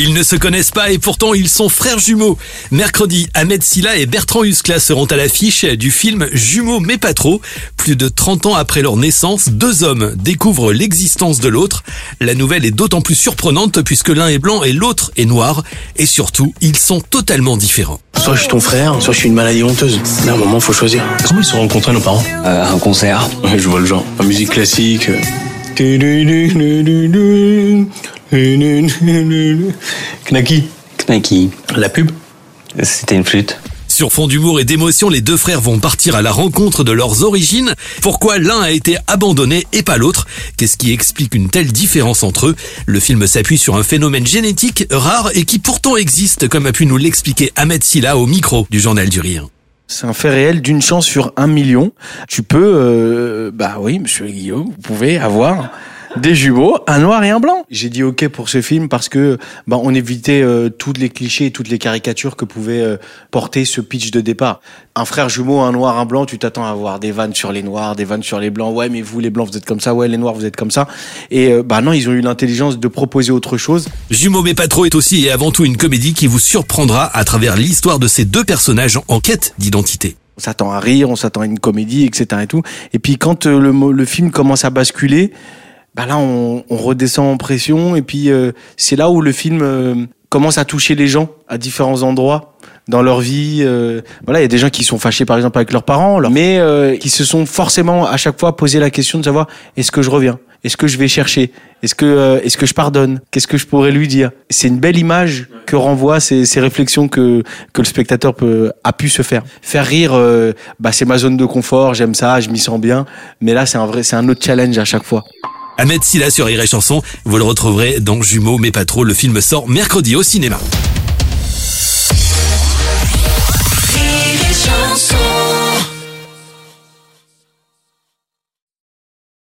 Ils ne se connaissent pas et pourtant ils sont frères jumeaux. Mercredi, Ahmed Silla et Bertrand Huskla seront à l'affiche du film Jumeaux mais pas trop. Plus de 30 ans après leur naissance, deux hommes découvrent l'existence de l'autre. La nouvelle est d'autant plus surprenante puisque l'un est blanc et l'autre est noir. Et surtout, ils sont totalement différents. Soit je suis ton frère, soit je suis une maladie honteuse. Mais à un moment, faut choisir. Comment ils se sont rencontrés, nos parents? Euh, un concert. Ouais, je vois le genre. La musique classique. euh. Knacky. Knacky. La pub C'était une flûte. Sur fond d'humour et d'émotion, les deux frères vont partir à la rencontre de leurs origines. Pourquoi l'un a été abandonné et pas l'autre? Qu'est-ce qui explique une telle différence entre eux? Le film s'appuie sur un phénomène génétique rare et qui pourtant existe, comme a pu nous l'expliquer Ahmed Silla au micro du Journal du Rire. C'est un fait réel d'une chance sur un million. Tu peux, euh, bah oui, monsieur Guillaume, vous pouvez avoir des jumeaux, un noir et un blanc. J'ai dit ok pour ce film parce que bah, on évitait euh, tous les clichés et toutes les caricatures que pouvait euh, porter ce pitch de départ. Un frère jumeau, un noir, un blanc, tu t'attends à avoir des vannes sur les noirs, des vannes sur les blancs. Ouais, mais vous les blancs vous êtes comme ça, ouais les noirs vous êtes comme ça. Et euh, bah non, ils ont eu l'intelligence de proposer autre chose. Jumeaux mais pas trop est aussi et avant tout une comédie qui vous surprendra à travers l'histoire de ces deux personnages en quête d'identité. on s'attend à rire, on s'attend à une comédie, etc. et tout. Et puis quand euh, le, le film commence à basculer, bah là on, on redescend en pression et puis euh, c'est là où le film euh, commence à toucher les gens à différents endroits dans leur vie. euh, voilà, il y a des gens qui sont fâchés par exemple avec leurs parents, mais euh, qui se sont forcément à chaque fois posé la question de savoir est-ce que je reviens, est-ce que je vais chercher, est-ce que euh, est-ce que je pardonne, qu'est-ce que je pourrais lui dire? C'est une belle image que renvoient ces, ces réflexions que que le spectateur peut a pu se faire. Faire rire, euh, bah c'est ma zone de confort, j'aime ça, je m'y sens bien. Mais là c'est un vrai, c'est un autre challenge à chaque fois. Ahmed Silla sur Rire et Chanson, vous le retrouverez dans Jumeaux mais pas trop. Le film sort mercredi au cinéma.